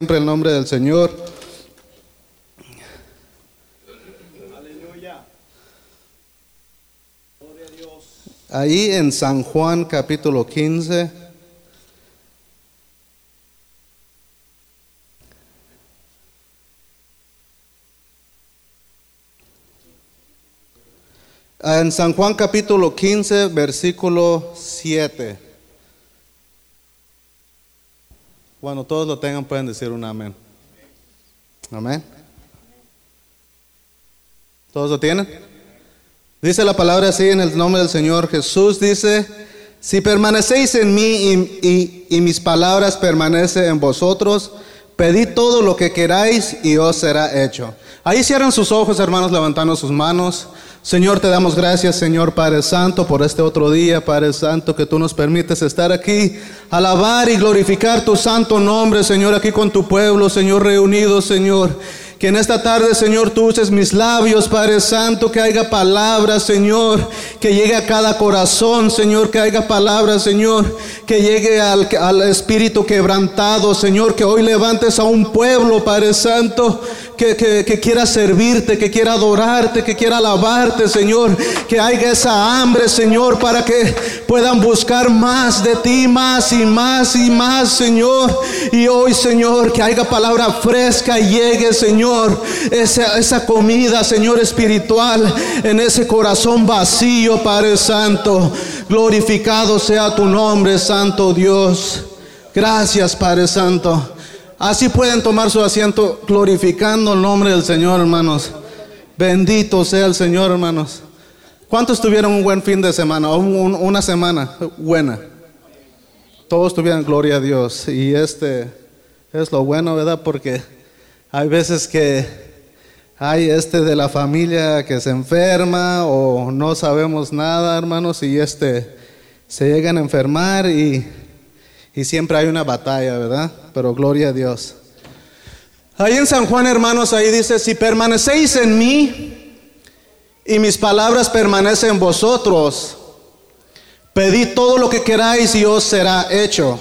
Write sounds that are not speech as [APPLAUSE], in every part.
Siempre el nombre del Señor. Ahí en San Juan capítulo 15. En San Juan capítulo 15, versículo 7. Cuando todos lo tengan pueden decir un amén. Amén. ¿Todos lo tienen? Dice la palabra así en el nombre del Señor Jesús. Dice, si permanecéis en mí y, y, y mis palabras permanecen en vosotros, pedid todo lo que queráis y os será hecho. Ahí cierran sus ojos, hermanos, levantando sus manos. Señor, te damos gracias, Señor Padre Santo, por este otro día, Padre Santo, que tú nos permites estar aquí, alabar y glorificar tu santo nombre, Señor, aquí con tu pueblo, Señor, reunido, Señor. Que en esta tarde, Señor, tú uses mis labios, Padre Santo, que haya palabras, Señor, que llegue a cada corazón, Señor, que haya palabras, Señor, que llegue al, al espíritu quebrantado, Señor, que hoy levantes a un pueblo, Padre Santo, que, que, quiera servirte, que quiera adorarte, que quiera alabarte, Señor. Que haya esa hambre, Señor, para que puedan buscar más de ti, más y más y más, Señor. Y hoy, Señor, que haya palabra fresca llegue, Señor, esa, comida, Señor, espiritual en ese corazón vacío, Padre Santo. Glorificado sea tu nombre, Santo Dios. Gracias, Padre Santo. Así pueden tomar su asiento glorificando el nombre del Señor, hermanos. Bendito sea el Señor, hermanos. ¿Cuántos tuvieron un buen fin de semana? Un, una semana buena. Todos tuvieron gloria a Dios. Y este es lo bueno, ¿verdad? Porque hay veces que hay este de la familia que se enferma o no sabemos nada, hermanos, y este se llegan a enfermar y y siempre hay una batalla, ¿verdad? Pero gloria a Dios. Ahí en San Juan, hermanos, ahí dice, si permanecéis en mí y mis palabras permanecen en vosotros, pedid todo lo que queráis y os será hecho.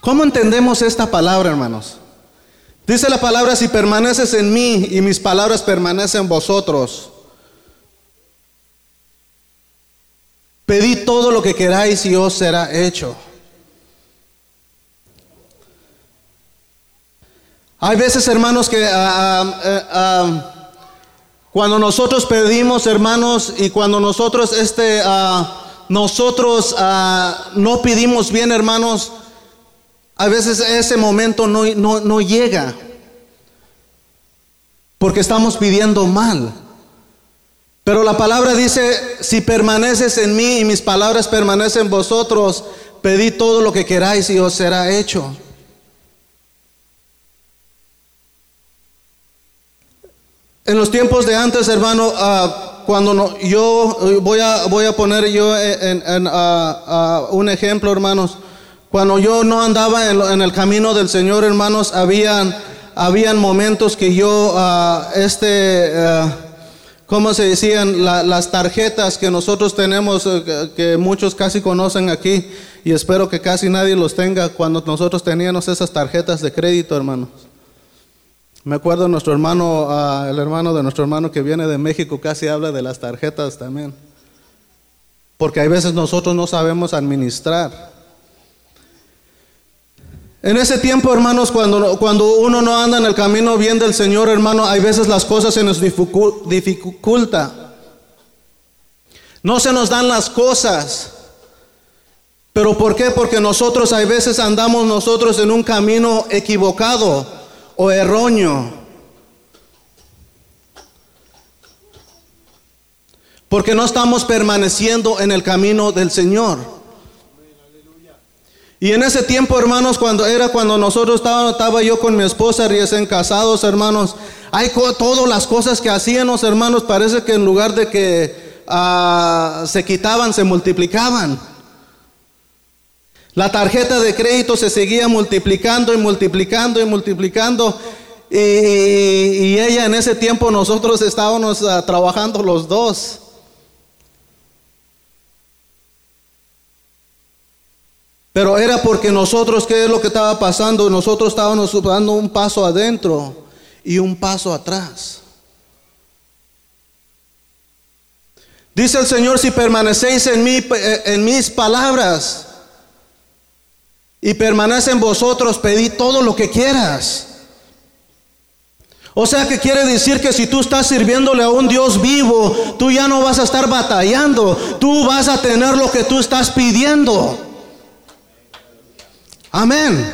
¿Cómo entendemos esta palabra, hermanos? Dice la palabra, si permaneces en mí y mis palabras permanecen en vosotros, Pedid todo lo que queráis y os será hecho. Hay veces, hermanos, que uh, uh, uh, cuando nosotros pedimos, hermanos, y cuando nosotros, este, nosotros no pedimos bien, hermanos, a veces ese momento no, no, no llega. Porque estamos pidiendo mal. Pero la palabra dice, si permaneces en mí y mis palabras permanecen en vosotros, pedid todo lo que queráis y os será hecho. En los tiempos de antes, hermano, uh, cuando no, yo voy a, voy a poner yo en, en uh, uh, un ejemplo, hermanos. Cuando yo no andaba en, el camino del Señor, hermanos, habían, habían momentos que yo, este ¿cómo se decían? La, las tarjetas que nosotros tenemos, eh, que muchos casi conocen aquí, y espero que casi nadie los tenga cuando nosotros teníamos esas tarjetas de crédito, hermanos. Me acuerdo nuestro hermano, uh, el hermano de nuestro hermano que viene de México, casi habla de las tarjetas también. Porque hay veces nosotros no sabemos administrar. En ese tiempo, hermanos, cuando, cuando uno no anda en el camino bien del Señor, hermano, hay veces las cosas se nos dificulta. No se nos dan las cosas. ¿Pero por qué? Porque nosotros hay veces andamos nosotros en un camino equivocado o erróneo. Porque no estamos permaneciendo en el camino del Señor. Y en ese tiempo, hermanos, cuando era cuando nosotros estábamos, estaba yo con mi esposa recién casados, hermanos, hay todas las cosas que hacíamos, hermanos, parece que en lugar de que uh, se quitaban, se multiplicaban. La tarjeta de crédito se seguía multiplicando y multiplicando y multiplicando. Y, ella en ese tiempo nosotros estábamos uh, trabajando los dos. Pero era porque nosotros, ¿qué es lo que estaba pasando? Nosotros estábamos dando un paso adentro y un paso atrás. Dice el Señor, si permanecéis en mí, eh, en mis palabras y permanecen vosotros, pedid todo lo que quieras. O sea que quiere decir que si tú estás sirviéndole a un Dios vivo, tú ya no vas a estar batallando, tú vas a tener lo que tú estás pidiendo. Amén.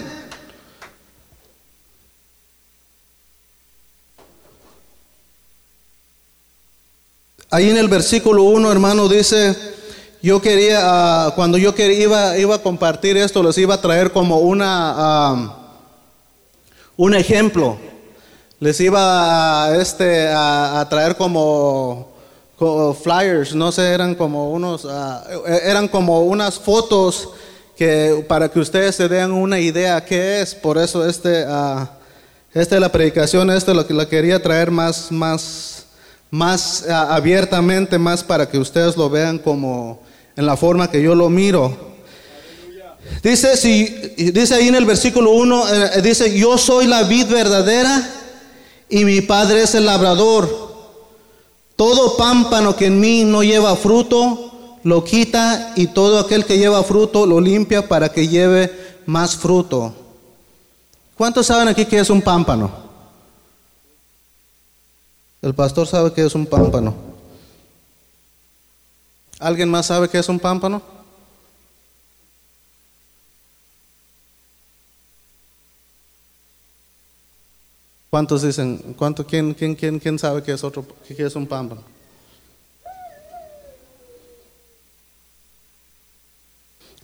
Ahí en el versículo 1, hermano, dice, yo quería, ah, cuando yo quería, iba, iba, a compartir esto, les iba a traer como una, ah, un ejemplo les iba a, este, a, traer como, flyers, no sé, eran como unos, ah, eran como unas fotos para que ustedes se den una idea qué es. Por eso este, uh, esta es la predicación, esto lo que la quería traer más, más, más ah, abiertamente, más para que ustedes lo vean como en la forma que yo lo miro. Dice, si, dice ahí en el versículo 1, eh, dice, yo soy la vid verdadera y mi Padre es el labrador. Todo pámpano que en mí no lleva fruto, lo quita y todo aquel que lleva fruto lo limpia para que lleve más fruto. ¿Cuántos saben aquí que es un pámpano? El pastor sabe que es un pámpano. ¿Alguien más sabe que es un pámpano? ¿Cuántos dicen, cuánto, quién, quién, quién, quién sabe que es otro, que es un pámpano?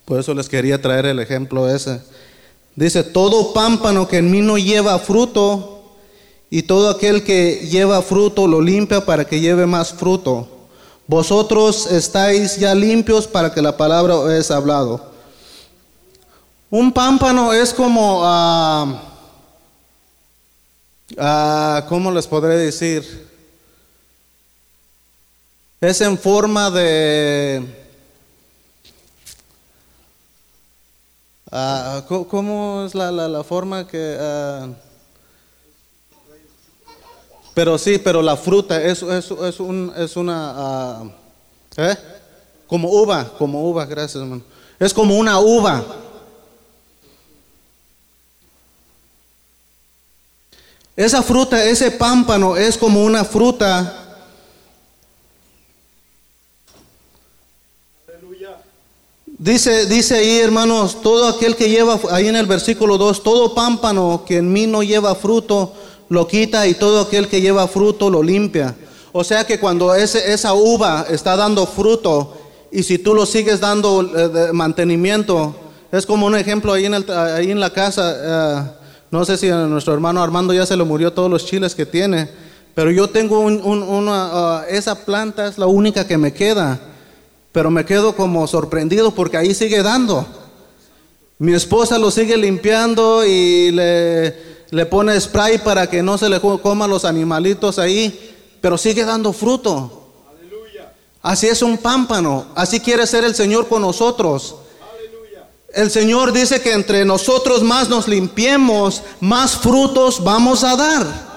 Por eso les quería traer el ejemplo ese. Dice, todo pámpano que en mí no lleva fruto, y todo aquel que lleva fruto lo limpia para que lleve más fruto. Vosotros estáis ya limpios para que la palabra es hablado. Un pámpano es como... Uh, Ah, ¿Cómo les podré decir? Es en forma de... Ah, ¿Cómo es la, la, forma que... Ah? pero sí, pero la fruta es, es, es, un, es una... ¿eh? Como uva, como uva, gracias hermano. Es como una uva. Esa fruta, ese pámpano es como una fruta. Dice, dice ahí, hermanos, todo aquel que lleva, ahí en el versículo 2, todo pámpano que en mí no lleva fruto, lo quita y todo aquel que lleva fruto lo limpia. O sea que cuando ese, esa uva está dando fruto y si tú lo sigues dando eh, mantenimiento, es como un ejemplo ahí en, ahí en la casa. Eh, no sé si a nuestro hermano Armando ya se le murió todos los chiles que tiene, pero yo tengo una, uh, esa planta es la única que me queda, pero me quedo como sorprendido porque ahí sigue dando. Mi esposa lo sigue limpiando y le, le pone spray para que no se le coman los animalitos ahí, pero sigue dando fruto. Así es un pámpano, así quiere ser el Señor con nosotros. El Señor dice que entre nosotros más nos limpiemos, más frutos vamos a dar.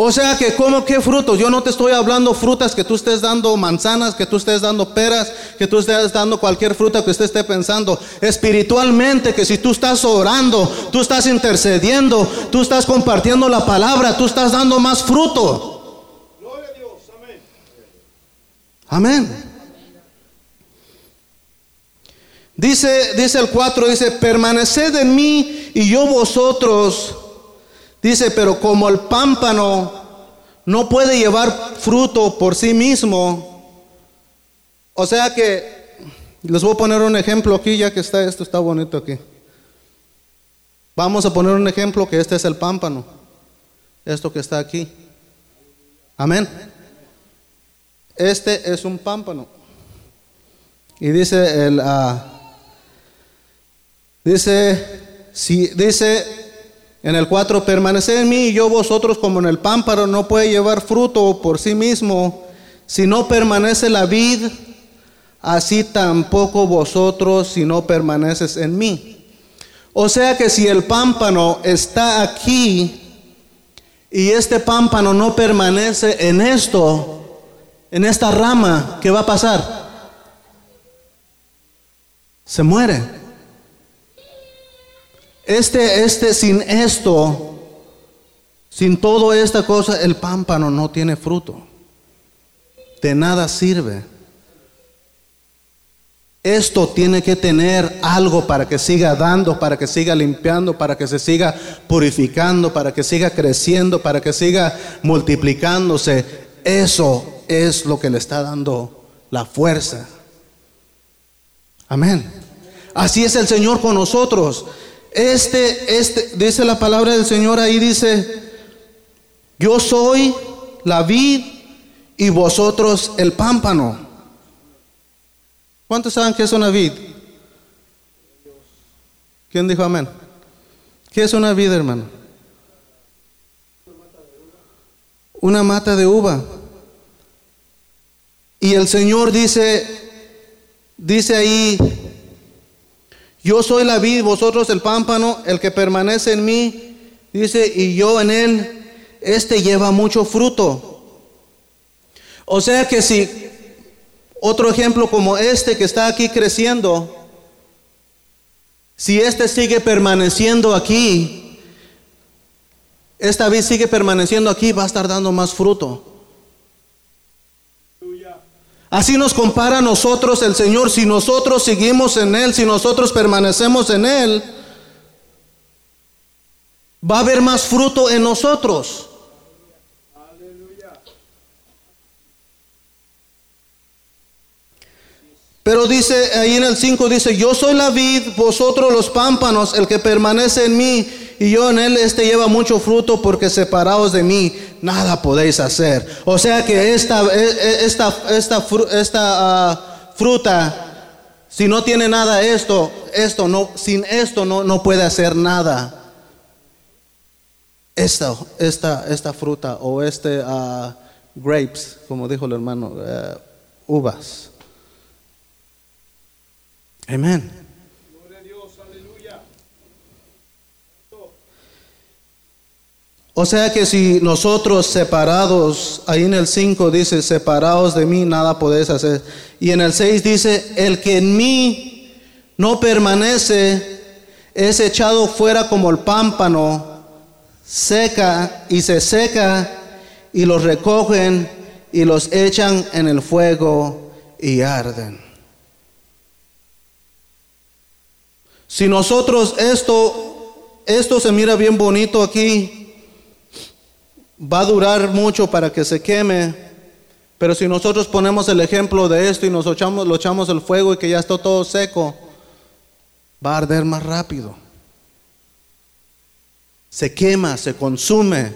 O sea que, ¿cómo qué frutos? Yo no te estoy hablando frutas que tú estés dando manzanas, que tú estés dando peras, que tú estés dando cualquier fruta que usted esté pensando. Espiritualmente, que si tú estás orando, tú estás intercediendo, tú estás compartiendo la palabra, tú estás dando más fruto. Gloria a Dios, amén. Amén. Dice, dice el 4, dice, permaneced en mí y yo vosotros. Dice, pero como el pámpano no puede llevar fruto por sí mismo. O sea que, les voy a poner un ejemplo aquí, ya que está, esto está bonito aquí. Vamos a poner un ejemplo que este es el pámpano. Esto que está aquí. Amén. Este es un pámpano. Y dice el... Uh, Dice, si, dice en el 4, permaneced en mí y yo vosotros como en el pámpano no puede llevar fruto por sí mismo. Si no permanece la vid, así tampoco vosotros si no permaneces en mí. O sea que si el pámpano está aquí y este pámpano no permanece en esto, en esta rama, ¿qué va a pasar? Se muere. Este, este, sin esto, sin toda esta cosa, el pámpano no tiene fruto. De nada sirve. Esto tiene que tener algo para que siga dando, para que siga limpiando, para que se siga purificando, para que siga creciendo, para que siga multiplicándose. Eso es lo que le está dando la fuerza. Amén. Así es el Señor con nosotros. Este, este, dice la palabra del Señor ahí, dice, yo soy la vid y vosotros el pámpano. ¿Cuántos saben que es una vid? ¿Quién dijo amén? ¿Qué es una vid, hermano? Una mata de uva. Y el Señor dice, dice ahí, yo soy la vid, vosotros el pámpano, el que permanece en mí, dice, y yo en él, este lleva mucho fruto. O sea que si otro ejemplo como este que está aquí creciendo, si este sigue permaneciendo aquí, esta vid sigue permaneciendo aquí, va a estar dando más fruto. Así nos compara a nosotros el Señor. Si nosotros seguimos en Él, si nosotros permanecemos en Él, va a haber más fruto en nosotros. Pero dice ahí en el 5, dice, yo soy la vid, vosotros los pámpanos, el que permanece en mí y yo en él, este lleva mucho fruto porque separados de mí, nada podéis hacer. O sea que esta, e, e, esta, esta, esta ah, fruta, si no tiene nada esto, esto no, sin esto no, no puede hacer nada. Esta, esta, esta fruta o este uh, grapes, como dijo el hermano, uh, uvas. Amén. O sea que si nosotros separados, ahí en el 5 dice, separados de mí, nada podéis hacer. Y en el 6 dice, el que en mí no permanece es echado fuera como el pámpano, seca y se seca y los recogen y los echan en el fuego y arden. Si nosotros esto, esto se mira bien bonito aquí, va a durar mucho para que se queme. Pero si nosotros ponemos el ejemplo de esto y nos echamos, lo echamos el fuego y que ya está todo seco, va a arder más rápido. Se quema, se consume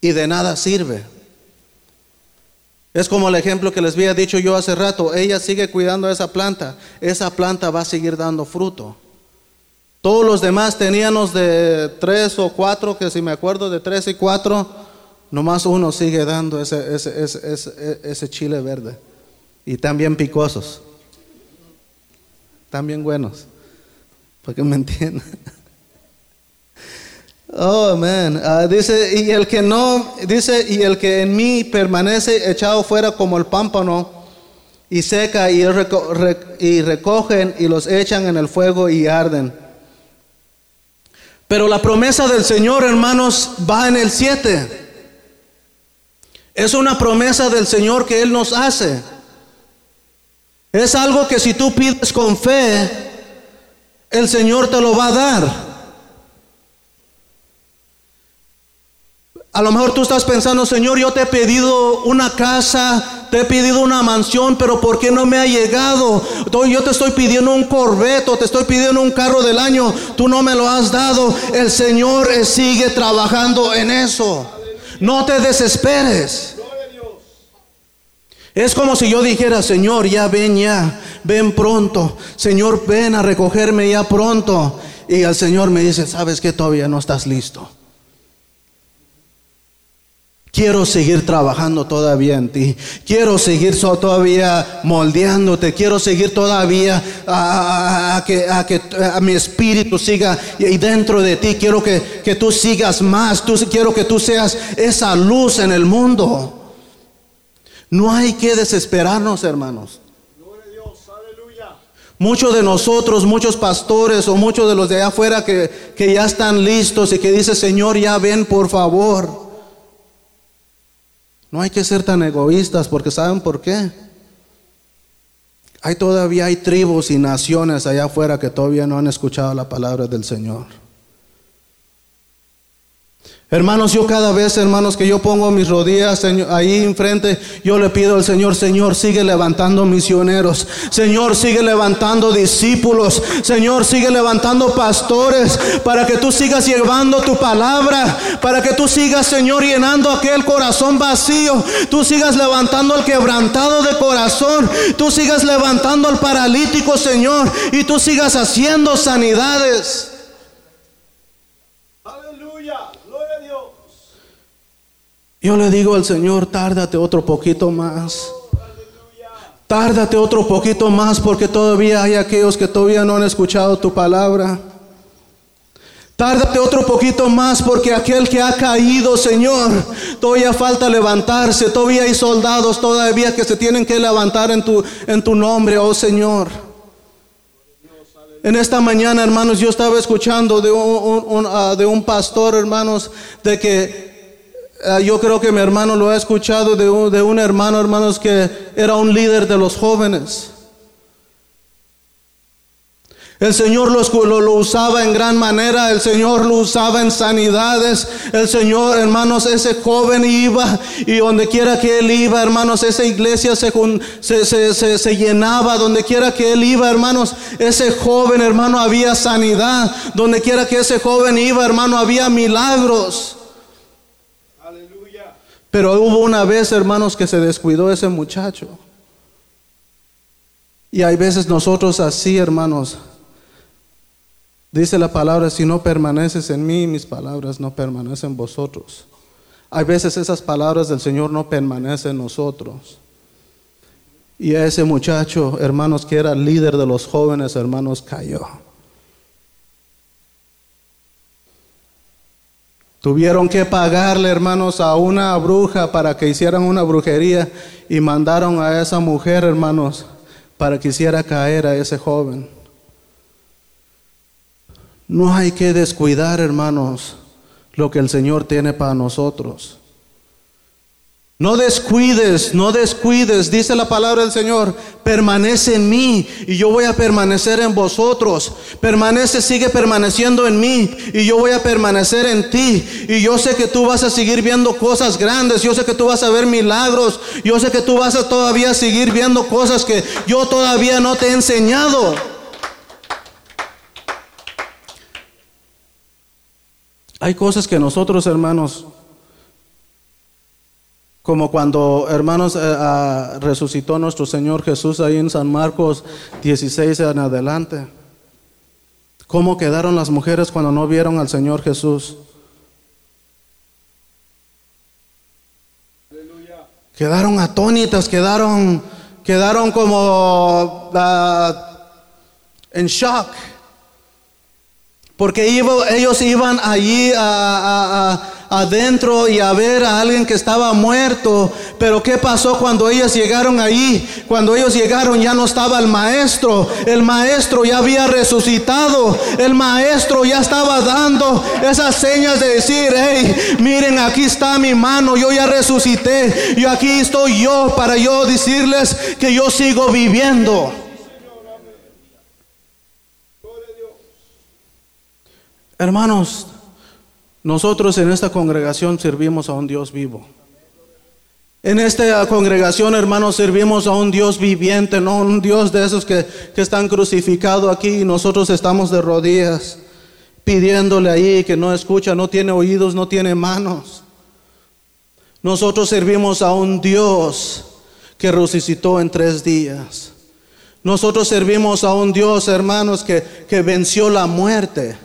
y de nada sirve. Es como el ejemplo que les había dicho yo hace rato. Ella sigue cuidando esa planta. Esa planta va a seguir dando fruto. Todos los demás teníamos de tres o cuatro, que si me acuerdo de tres y cuatro, nomás uno sigue dando ese, ese, ese, ese chile verde. Y también picosos. También buenos. Para que me entiendan. [LAUGHS] Oh, man. Ah, dice, y el que no, dice, y el que en mí permanece echado fuera como el pámpano y seca y, y recogen y los echan en el fuego y arden. Pero la promesa del Señor, hermanos, va en el 7. Es una promesa del Señor que Él nos hace. Es algo que si tú pides con fe, el Señor te lo va a dar. A lo mejor tú estás pensando, Señor, yo te he pedido una casa, te he pedido una mansión, pero ¿por qué no me ha llegado? Yo te estoy pidiendo un corbeto, te estoy pidiendo un carro del año, tú no me lo has dado. El Señor sigue trabajando en eso. No te desesperes. Es como si yo dijera, Señor, ya ven ya, ven pronto. Señor, ven a recogerme ya pronto. Y el Señor me dice, sabes que todavía no estás listo. Quiero seguir trabajando todavía en ti. Quiero seguir todavía moldeándote. Quiero seguir todavía a, que, a que mi espíritu siga y dentro de ti. Quiero que, que tú sigas más. Tú, quiero que tú seas esa luz en el mundo. No hay que desesperarnos, hermanos. Muchos de nosotros, muchos pastores o muchos de los de allá afuera que, que ya están listos y que dicen, Señor, ya ven por favor. No hay que ser tan egoístas porque ¿saben por qué? Hay todavía hay tribus y naciones allá afuera que todavía no han escuchado la palabra del Señor. Hermanos, yo cada vez, hermanos, que yo pongo mis rodillas ahí enfrente, yo le pido al Señor, Señor, sigue levantando misioneros. Señor, sigue levantando discípulos. Señor, sigue levantando pastores para que tú sigas llevando tu palabra, para que tú sigas, Señor, llenando aquel corazón vacío. Tú sigas levantando al quebrantado de corazón. Tú sigas levantando al paralítico, Señor, y tú sigas haciendo sanidades. Yo le digo al Señor, tárdate otro poquito más. Tárdate otro poquito más porque todavía hay aquellos que todavía no han escuchado tu palabra. Tárdate otro poquito más porque aquel que ha caído, Señor, todavía falta levantarse. Todavía hay soldados todavía que se tienen que levantar en tu, en tu nombre, oh Señor. En esta mañana, hermanos, yo estaba escuchando de un, ah, de un pastor, hermanos, de que yo creo que mi hermano lo ha escuchado de un, hermano, hermanos, que era un líder de los jóvenes. El Señor lo, usaba en gran manera, el Señor lo usaba en sanidades, el Señor, hermanos, ese joven iba y donde quiera que él iba, hermanos, esa iglesia se, se, llenaba, donde quiera que él iba, hermanos, ese joven, hermano, había sanidad, donde quiera que ese joven iba, hermano, había milagros. Pero hubo una vez, hermanos, que se descuidó ese muchacho. Y hay veces nosotros así, hermanos. Dice la palabra, si no permaneces en mí, mis palabras no permanecen en vosotros. Hay veces esas palabras del Señor no permanecen en nosotros. Y ese muchacho, hermanos, que era líder de los jóvenes, hermanos, cayó. Tuvieron que pagarle, hermanos, a una bruja para que hicieran una brujería y mandaron a esa mujer, hermanos, para que hiciera caer a ese joven. No hay que descuidar, hermanos, lo que el Señor tiene para nosotros. No descuides, no descuides, dice la palabra del Señor, permanece en mí y yo voy a permanecer en vosotros. Permanece, sigue permaneciendo en mí y yo voy a permanecer en ti. Y yo sé que tú vas a seguir viendo cosas grandes, yo sé que tú vas a ver milagros, yo sé que tú vas a todavía seguir viendo cosas que yo todavía no te he enseñado. Hay cosas que nosotros, hermanos, como cuando, hermanos, eh, resucitó nuestro Señor Jesús ahí en San Marcos 16 en adelante. ¿Cómo quedaron las mujeres cuando no vieron al Señor Jesús? Quedaron atónitas, quedaron, quedaron como ah, en shock. Porque ellos iban allí a adentro y a ver a alguien que estaba muerto. Pero ¿qué pasó cuando ellos llegaron ahí? Cuando ellos llegaron ya no estaba el maestro. El maestro ya había resucitado. El maestro ya estaba dando esas señas de decir, hey, miren, aquí está mi mano, yo ya resucité. Y aquí estoy yo para yo decirles que yo sigo viviendo. Hermanos, nosotros en esta congregación servimos a un Dios vivo. En esta congregación, hermanos, servimos a un Dios viviente, no un Dios de esos que, están crucificados aquí y nosotros estamos de rodillas pidiéndole ahí que no escucha, no tiene oídos, no tiene manos. Nosotros servimos a un Dios que resucitó en tres días. Nosotros servimos a un Dios, hermanos, que, que venció la muerte.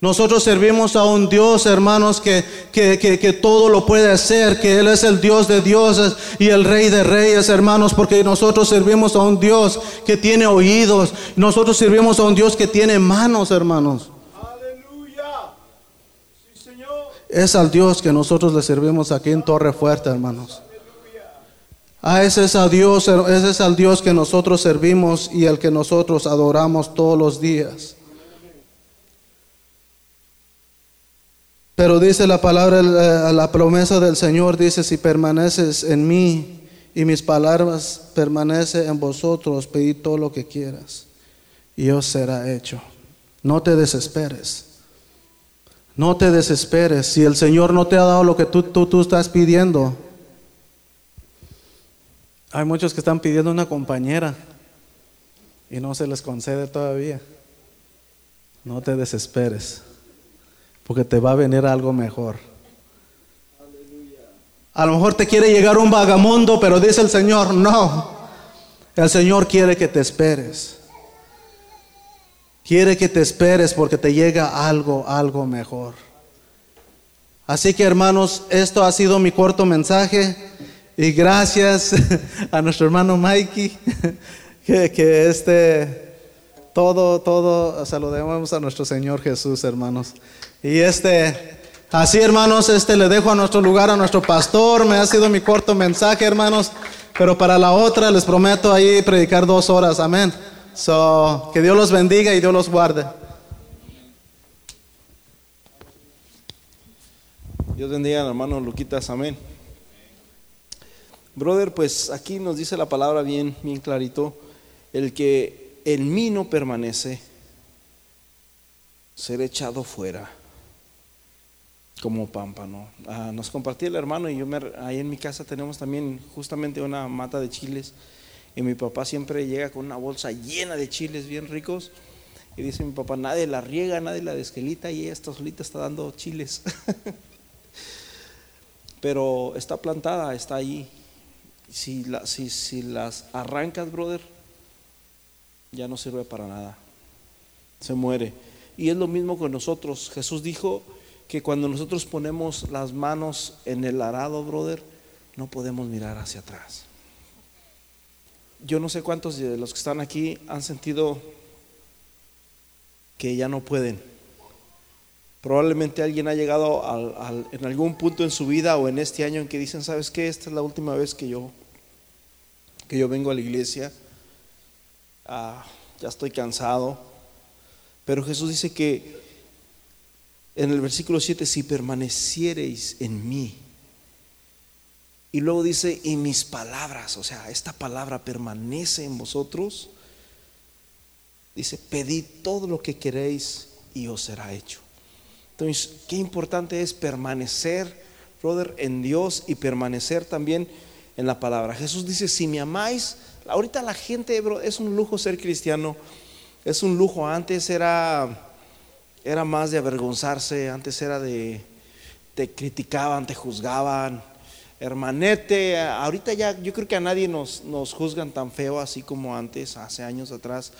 Nosotros servimos a un Dios, hermanos, que, que, que, que, todo lo puede hacer, que Él es el Dios de dioses y el Rey de reyes, hermanos, porque nosotros servimos a un Dios que tiene oídos, nosotros servimos a un Dios que tiene manos, hermanos. Aleluya. Sí, Señor. Es al Dios que nosotros le servimos aquí en Torre Fuerte, hermanos. A ese es a Dios, ese es al Dios que nosotros servimos y al que nosotros adoramos todos los días. Pero dice la palabra, eh, la promesa del Señor dice, si permaneces en mí y mis palabras permanecen en vosotros, pedid todo lo que quieras y os será hecho. No te desesperes. No te desesperes. Si el Señor no te ha dado lo que tú, tú, tú estás pidiendo, hay muchos que están pidiendo una compañera y no se les concede todavía. No te desesperes porque te va a venir algo mejor. A lo mejor te quiere llegar un vagamundo, pero dice el Señor, no. El Señor quiere que te esperes. Quiere que te esperes porque te llega algo, algo mejor. Así que hermanos, esto ha sido mi corto mensaje y gracias [LAUGHS] a nuestro hermano Mikey [LAUGHS] que, que este todo, todo saludemos a nuestro Señor Jesús, hermanos. Y este, así hermanos, este le dejo a nuestro lugar a nuestro pastor. Me ha sido mi corto mensaje, hermanos. Pero para la otra les prometo ahí predicar dos horas. Amén. So, que Dios los bendiga y Dios los guarde. Dios bendiga hermano Luquitas, amén. Brother, pues aquí nos dice la palabra bien, bien clarito, el que en mí no permanece, ser echado fuera como pámpano. Ah, nos compartía el hermano y yo me, ahí en mi casa tenemos también justamente una mata de chiles y mi papá siempre llega con una bolsa llena de chiles bien ricos y dice mi papá, nadie la riega, nadie la desquelita y ella solita está dando chiles. [LAUGHS] Pero está plantada, está ahí. Si, si, si las arrancas, brother, ya no sirve para nada. Se muere. Y es lo mismo con nosotros. Jesús dijo, que cuando nosotros ponemos las manos en el arado, brother, no podemos mirar hacia atrás. Yo no sé cuántos de los que están aquí han sentido que ya no pueden. Probablemente alguien ha llegado al, en algún punto en su vida o en este año en que dicen, ¿sabes qué? Esta es la última vez que yo, que yo vengo a la iglesia. Ah, ya estoy cansado. Pero Jesús dice que en el versículo 7, si permaneciereis en mí. Y luego dice, y mis palabras, o sea, esta palabra permanece en vosotros. Dice, pedid todo lo que queréis y os será hecho. Entonces, qué importante es permanecer, brother, en Dios y permanecer también en la palabra. Jesús dice, si me amáis, ahorita la gente, bro, es un lujo ser cristiano, es un lujo. Antes era era más de avergonzarse, antes era de, te criticaban, te juzgaban, hermanete, ahorita ya yo creo que a nadie nos, nos juzgan tan feo así como antes, hace años atrás.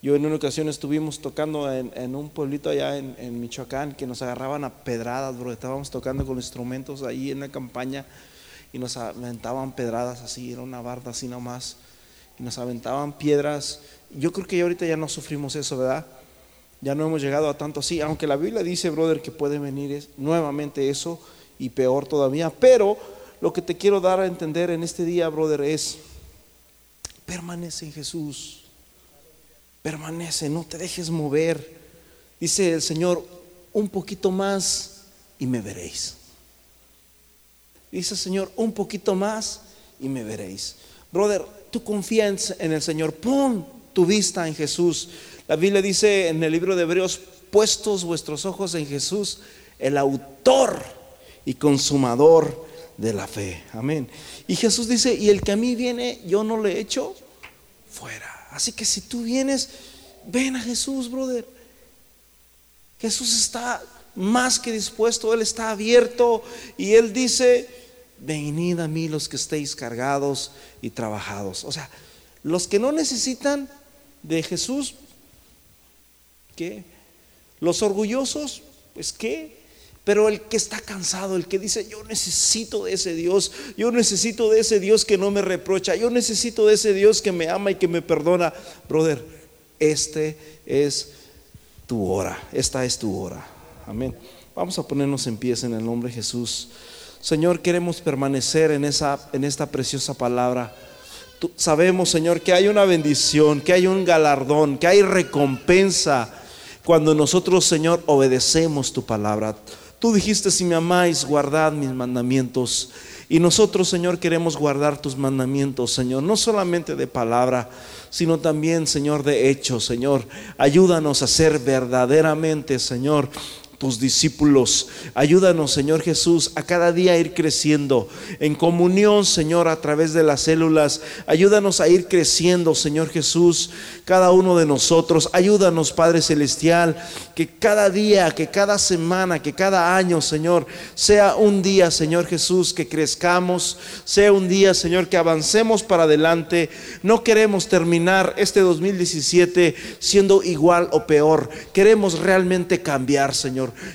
Yo en una ocasión estuvimos tocando en, un pueblito allá en, Michoacán que nos agarraban a pedradas, bro. Estábamos tocando con instrumentos ahí en la campaña y nos aventaban pedradas así, era una barda así nomás. Nos aventaban piedras. Yo creo que ahorita ya no sufrimos eso, ¿verdad? Ya no hemos llegado a tanto así, aunque la Biblia dice, brother, que puede venir nuevamente eso y peor todavía. Pero lo que te quiero dar a entender en este día, brother, es, permanece en Jesús. Permanece, no te dejes mover. Dice el Señor, un poquito más y me veréis. Dice el Señor, un poquito más y me veréis. Brother, tú confías en el Señor, pon tu vista en Jesús. La Biblia dice en el libro de Hebreos, puestos vuestros ojos en Jesús, el autor y consumador de la fe. Amén. Y Jesús dice, y el que a mí viene, yo no le echo fuera. Así que si tú vienes, ven a Jesús, brother. Jesús está más que dispuesto, Él está abierto y Él dice, venid a mí los que estéis cargados y trabajados. O sea, los que no necesitan de Jesús, ¿Qué? Los orgullosos, pues qué. Pero el que está cansado, el que dice, yo necesito de ese Dios, yo necesito de ese Dios que no me reprocha, yo necesito de ese Dios que me ama y que me perdona, brother, este es tu hora, esta es tu hora. Amén. Vamos a ponernos en pies en el nombre de Jesús. Señor, queremos permanecer en, esa, en esta preciosa palabra. sabemos, Señor, que hay una bendición, que hay un galardón, que hay recompensa cuando nosotros, Señor, obedecemos tu palabra. Tú dijiste, si me amáis, guardad mis mandamientos. Y nosotros, Señor, queremos guardar tus mandamientos, Señor, no solamente de palabra, sino también, Señor, de hecho, Señor. Ayúdanos a ser verdaderamente, Señor, tus discípulos. Ayúdanos, Señor Jesús, a cada día ir creciendo en comunión, Señor, a través de las células. Ayúdanos a ir creciendo, Señor Jesús, cada uno de nosotros. Ayúdanos, Padre Celestial, que cada día, que cada semana, que cada año, Señor, sea un día, Señor Jesús, que crezcamos, sea un día, Señor, que avancemos para adelante. No queremos terminar este 2017 siendo igual o peor. Queremos realmente cambiar,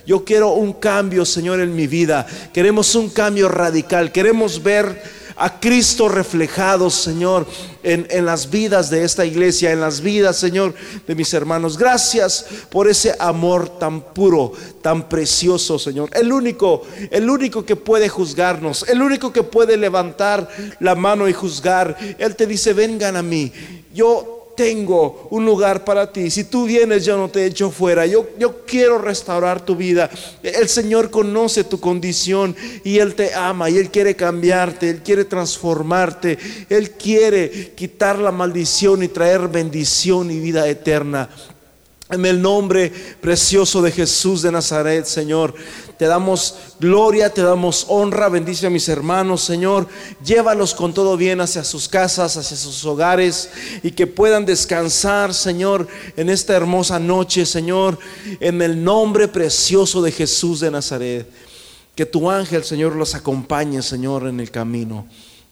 Yo quiero un cambio, Señor, en mi vida. Queremos un cambio radical. Queremos ver a Cristo reflejado, Señor, en, en, las vidas de esta iglesia, en las vidas, Señor, de mis hermanos. Gracias por ese amor tan puro, tan precioso, Señor. El único, el único que puede juzgarnos, el único que puede levantar la mano y juzgar. Él te dice, vengan a mí. Yo tengo un lugar para ti. Si tú vienes, yo no te echo fuera. Yo, yo quiero restaurar tu vida. El Señor conoce tu condición y Él te ama y Él quiere cambiarte, Él quiere transformarte, Él quiere quitar la maldición y traer bendición y vida eterna. En el nombre precioso de Jesús de Nazaret, Señor, te damos gloria, te damos honra. Bendice a mis hermanos, Señor. Llévalos con todo bien hacia sus casas, hacia sus hogares y que puedan descansar, Señor, en esta hermosa noche, Señor, en el nombre precioso de Jesús de Nazaret. Que tu ángel, Señor, los acompañe, Señor, en el camino.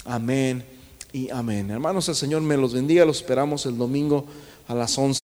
Amén y amén. Hermanos, el Señor me los bendiga. Los esperamos el domingo a las 11.